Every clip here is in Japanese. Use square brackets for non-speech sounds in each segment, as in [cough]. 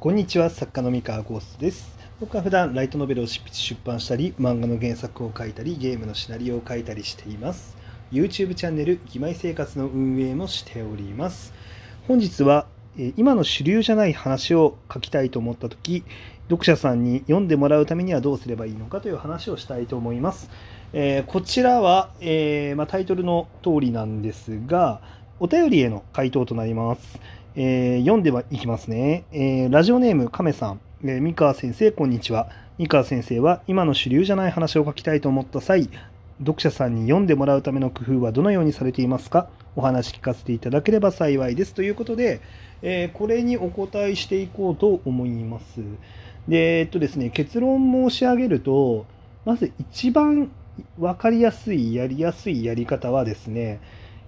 こんにちは作家の三河ゴーストです。僕は普段ライトノベルを執筆出版したり漫画の原作を書いたりゲームのシナリオを書いたりしています。YouTube チャンネル「義妹生活」の運営もしております。本日は今の主流じゃない話を書きたいと思った時読者さんに読んでもらうためにはどうすればいいのかという話をしたいと思います、えー、こちらは、えー、まあ、タイトルの通りなんですがお便りへの回答となります。えー、読んではいきますね。えー、ラジオネーム亀さん、えー、三河先生、こんにちは。三河先生は今の主流じゃない話を書きたいと思った際、読者さんに読んでもらうための工夫はどのようにされていますか？お話聞かせていただければ幸いです。ということで、えー、これにお答えしていこうと思います。で、えっとですね、結論申し上げると、まず一番分かりやすい、やりやすいやり方はですね、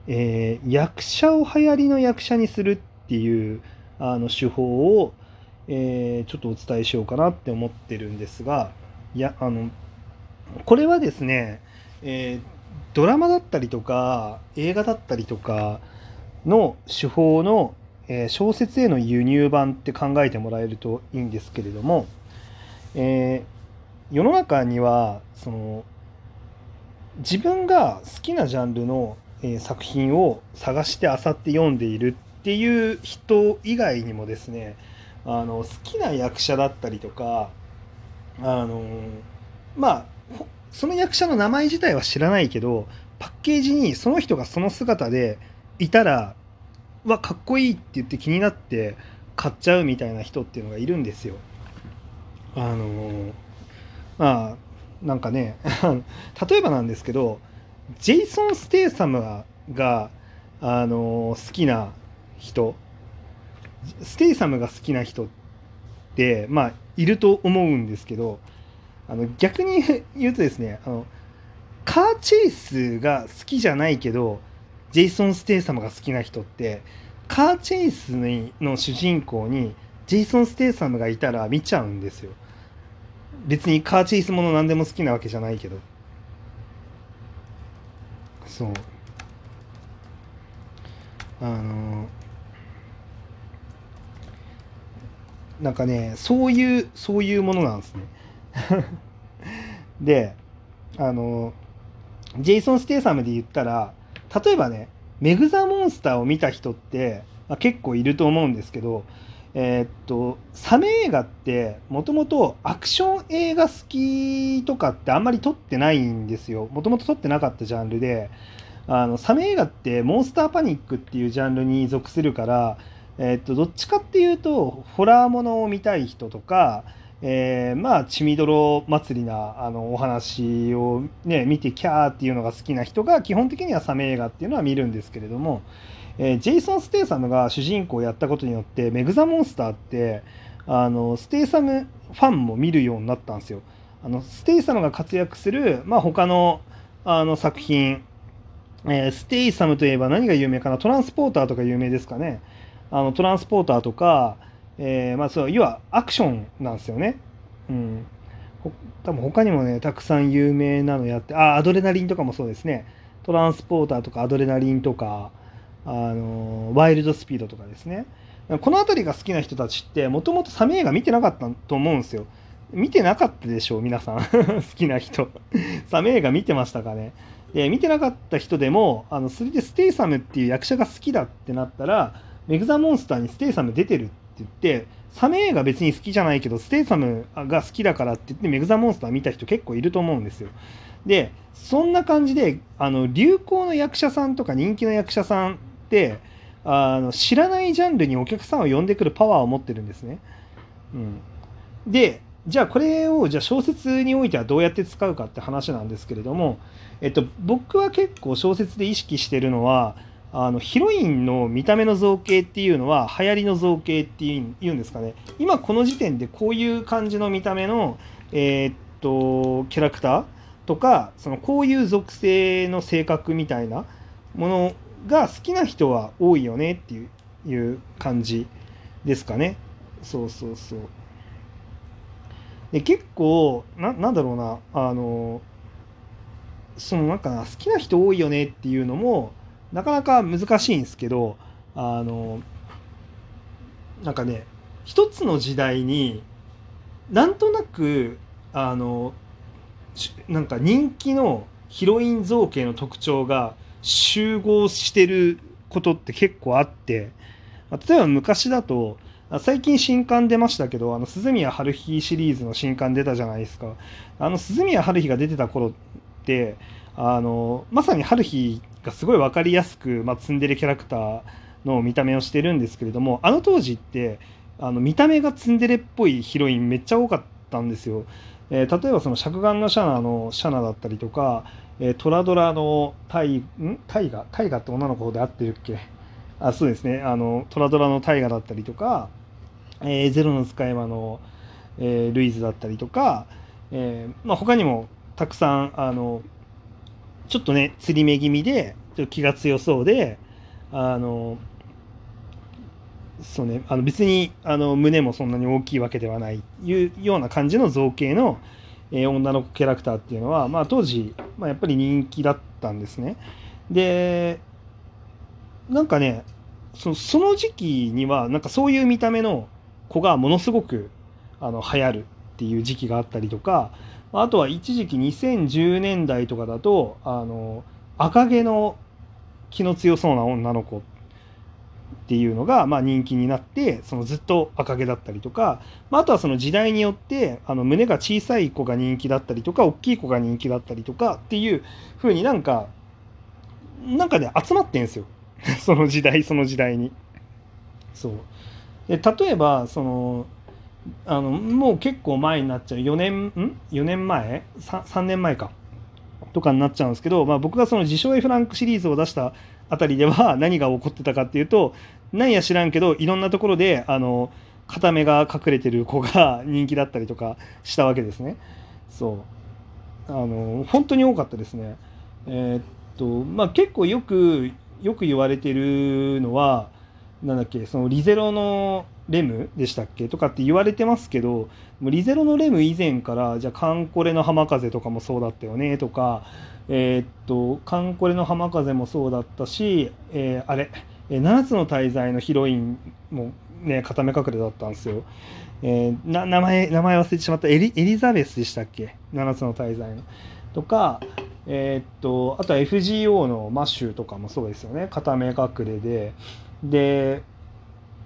えー、役者を流行りの役者にするっていうあの手法を、えー、ちょっとお伝えしようかなって思ってるんですがいやあのこれはですね、えー、ドラマだったりとか映画だったりとかの手法の、えー、小説への輸入版って考えてもらえるといいんですけれども、えー、世の中にはその自分が好きなジャンルの、え、作品を探して漁って読んでいるっていう人以外にもですねあの好きな役者だったりとかあのまあその役者の名前自体は知らないけどパッケージにその人がその姿でいたらわかっこいいって言って気になって買っちゃうみたいな人っていうのがいるんですよ。あのまあなんかね [laughs] 例えばなんですけどジェイソン・ステイサムがあの好きな人。ステイサムが好きな人ってまあいると思うんですけどあの逆に [laughs] 言うとですねあのカーチェイスが好きじゃないけどジェイソン・ステイサムが好きな人ってカーチェイスの主人公にジェイソン・ステイサムがいたら見ちゃうんですよ。別にカーチェイスもの何でも好きなわけじゃないけど。そう。あのなんかねそういうそういうものなんですね。[laughs] であのジェイソン・ステイサムで言ったら例えばねメグ・ザ・モンスターを見た人って、まあ、結構いると思うんですけどえー、っとサメ映画ってもともとアクション映画好きとかってあんまり撮ってないんですよ。もともと撮ってなかったジャンルであのサメ映画ってモンスターパニックっていうジャンルに属するからえっと、どっちかっていうと、ホラーものを見たい人とか、えー、まあ、血みどろ祭りなあのお話を、ね、見てキャーっていうのが好きな人が基本的にはサメ映画っていうのは見るんですけれども、えー、ジェイソン・ステイサムが主人公をやったことによってメグ・ザ・モンスターってあのステイサムファンも見るようになったんですよ。あのステイサムが活躍する、まあ、他のあの作品、えー、ステイサムといえば何が有名かな？トランスポーターとか有名ですかね。あのトランスポーターとか、えー、まあそう要はアクションなんですよね。うん。多分他にもね、たくさん有名なのやって、あ、アドレナリンとかもそうですね。トランスポーターとかアドレナリンとか、あのワイルドスピードとかですね。この辺りが好きな人たちって、もともとサメ映画見てなかったと思うんですよ。見てなかったでしょう、皆さん。[laughs] 好きな人。サメ映画見てましたかね。で、見てなかった人でも、あの、それでステイサムっていう役者が好きだってなったら、メグザモンスターにステイサム出てるって言って、サメ映画別に好きじゃないけど、ステイサムが好きだからって言って、メグザモンスター見た人結構いると思うんですよ。で、そんな感じで、あの、流行の役者さんとか人気の役者さんって、あの知らないジャンルにお客さんを呼んでくるパワーを持ってるんですね。うん、で、じゃあこれをじゃあ小説においてはどうやって使うかって話なんですけれども、えっと、僕は結構小説で意識してるのは、あのヒロインの見た目の造形っていうのは流行りの造形っていうんですかね。今この時点でこういう感じの見た目の、えー、っとキャラクターとかそのこういう属性の性格みたいなものが好きな人は多いよねっていう感じですかね。そうそうそう。で結構ななんだろうな。あのそのなんか好きな人多いよねっていうのもなかなか難しいんですけどあのなんかね一つの時代になんとなくあのなんか人気のヒロイン造形の特徴が集合してることって結構あって例えば昔だと最近新刊出ましたけどあの鈴宮春日シリーズの新刊出たじゃないですか。あの鈴宮春日が出てた頃ってあのまさに春日がすごい分かりやすく、まあ、ツンデレキャラクターの見た目をしてるんですけれどもあの当時ってあの見た目がツンデレっぽいヒロインめっちゃ多かったんですよ。えー、例えばその尺眼のシャナのシャナだったりとか、えー、トラドラのタイん？タイガ？タイガって女の子で合ってるっけ？あそうですね。あのトラドラのタイガだったりとか、えー、ゼロの使い魔の、えー、ルイズだったりとか、えーまあ、他にもたくさんあのちょっとね釣り目気味でちょっと気が強そうであのそうねあの別にあの胸もそんなに大きいわけではないいうような感じの造形の、えー、女の子キャラクターっていうのは、まあ、当時、まあ、やっぱり人気だったんですね。でなんかねそその時期にはなんかそういう見た目の子がものすごくあの流行るっていう時期があったりとかあとは一時期2010年代とかだとあの赤毛の気の強そうな女の子っていうのがまあ人気になってそのずっと赤毛だったりとか、まあ、あとはその時代によってあの胸が小さい子が人気だったりとか大きい子が人気だったりとかっていう風になんかなんかね集まってんすよ [laughs] その時代その時代に。そうで例えばそのあのもう結構前になっちゃう。4年ん？4年前？3, 3年前か。とかになっちゃうんですけど、まあ、僕がその自称 F ランクシリーズを出したあたりでは [laughs] 何が起こってたかっていうと何や知らんけどいろんなところであの片目が隠れてる子が [laughs] 人気だったりとかしたわけですね。そう。あの本当に多かったですね。えー、っとまあ結構よくよく言われてるのはなんだっけそのリゼロのレムでしたっけ？とかって言われてますけどもうリゼロのレム以前からじゃあカンコレの浜風とかもそうだったよね？とかえー、っとカンコレの浜風もそうだったし、えー、あれ7つの大罪のヒロインもね片目隠れだったんですよ。えー、な名前名前忘れてしまったエリエリザベスでしたっけ？7つの大罪の。とか、え、っとあとは FGO のマッシュとかもそうですよね片目隠れで。で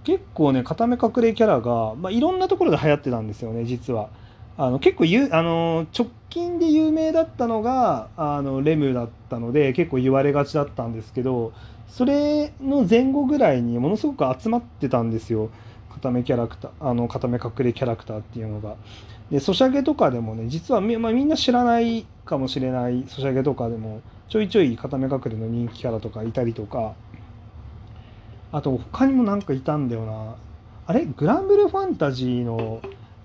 結構ね片目隠れキャラが、まあ、いろんなところで流行ってたんですよね実は。あの結構ゆあの直近で有名だったのがあのレムだったので結構言われがちだったんですけどそれの前後ぐらいにものすごく集まってたんですよ片目キャラクターあの片目隠れキャラクターっていうのが。でソシャゲとかでもね実はみ,、まあ、みんな知らないかもしれないソシャゲとかでもちょいちょい片目隠れの人気キャラとかいたりとかあと他にもなんかいたんだよな。あれ？グランブルファンタジーの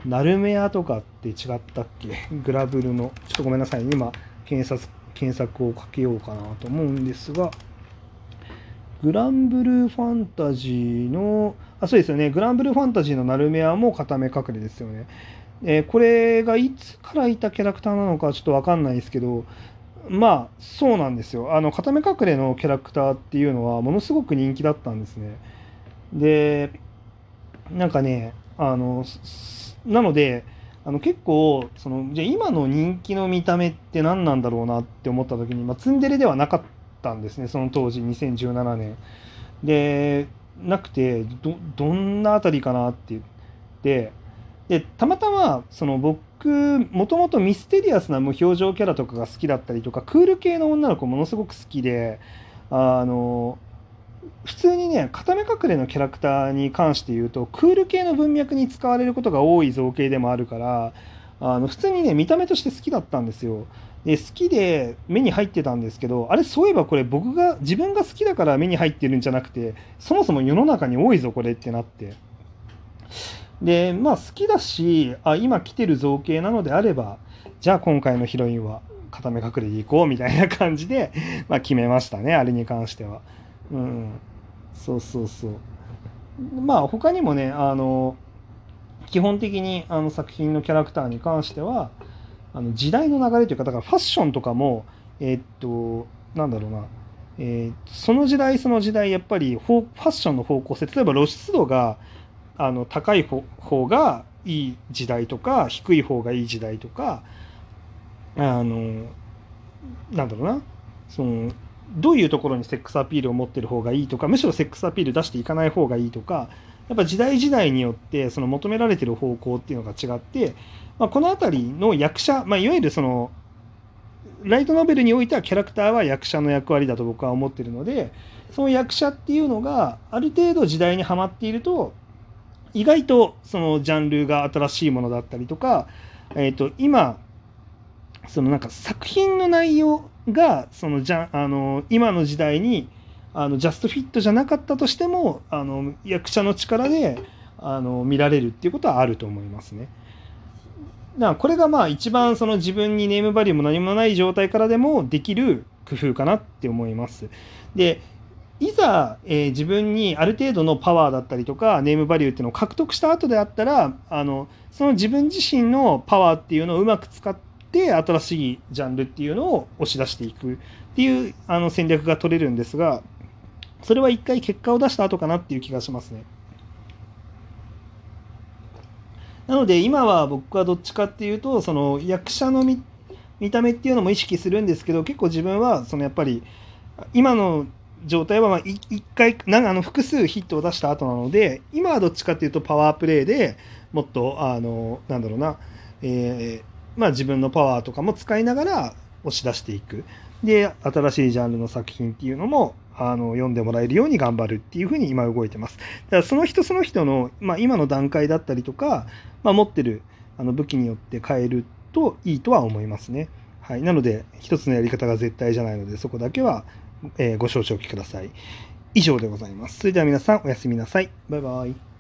ナルメアとかって違ったっけ？グラブルの。ちょっとごめんなさい、今検索検索をかけようかなと思うんですが。グランブルファンタジーのあそうですよね。グランブルファンタジーのナルメアも片目隠れですよね。えー、これがいつからいたキャラクターなのかちょっと分かんないですけどまあそうなんですよ。あの片目隠れのキャラクターっていうのはものすごく人気だったんですね。でなんかねあのなのであの結構そのじゃ今の人気の見た目って何なんだろうなって思った時に、まあ、ツンデレではなかったんですねその当時2017年でなくてどんなあたりかなって言ってでたまたまその僕もともとミステリアスな無表情キャラとかが好きだったりとかクール系の女の子ものすごく好きであの普通にね片目隠れのキャラクターに関して言うとクール系の文脈に使われることが多い造形でもあるからあの普通にね見た目として好きだったんですよ。で好きで目に入ってたんですけどあれそういえばこれ僕が自分が好きだから目に入ってるんじゃなくてそもそも世の中に多いぞこれってなってでまあ好きだしあ今来てる造形なのであればじゃあ今回のヒロインは片目隠れでいこうみたいな感じで、まあ、決めましたねあれに関しては。うん、そうそうそう。まあ他にもねあの基本的にあの作品のキャラクターに関してはあの時代の流れというかだからファッションとかもえー、っとなんだろうな、えー、その時代その時代やっぱりファッションの方向性例えば露出度があの高い方がいい時代とか低い方がいい時代とかあのなんだろうな。そのどういうところにセックスアピールを持ってる方がいいとかむしろセックスアピール出していかない方がいいとかやっぱ時代時代によってその求められてる方向っていうのが違って、まあ、この辺りの役者、まあ、いわゆるそのライトノベルにおいてはキャラクターは役者の役割だと僕は思ってるのでその役者っていうのがある程度時代にはまっていると意外とそのジャンルが新しいものだったりとか、えー、と今そのなんか作品の内容がそのじゃあの今の時代にあのジャストフィットじゃなかったとしてもあの役者の力であの見られるっていうことはあると思いますね。だからこれがまあ一番その自分にネームバリューも何もない状態からでもできる工夫かなって思います。でいざ、えー、自分にある程度のパワーだったりとかネームバリューっていうのを獲得した後であったらあのその自分自身のパワーっていうのをうまく使って新しいジャンルっていうのを押し出していくっていうあの戦略が取れるんですがそれは一回結果を出した後かなっていう気がしますね。なので今は僕はどっちかっていうとその役者の見た目っていうのも意識するんですけど結構自分はそのやっぱり今の状態はまあ1回なんあの複数ヒットを出した後なので今はどっちかっていうとパワープレイでもっとあのなんだろうな、えー、まあ、自分のパワーとかも使いながら押し出していくで新しいジャンルの作品っていうのもあの読んでもらえるように頑張るっていうふうに今動いてます。だからその人その人の、まあ、今の段階だったりとか、まあ、持ってるあの武器によって変えるといいとは思いますね。はい、なので一つのやり方が絶対じゃないのでそこだけは、えー、ご承知おきください。以上でございます。それでは皆さんおやすみなさい。バイバイ。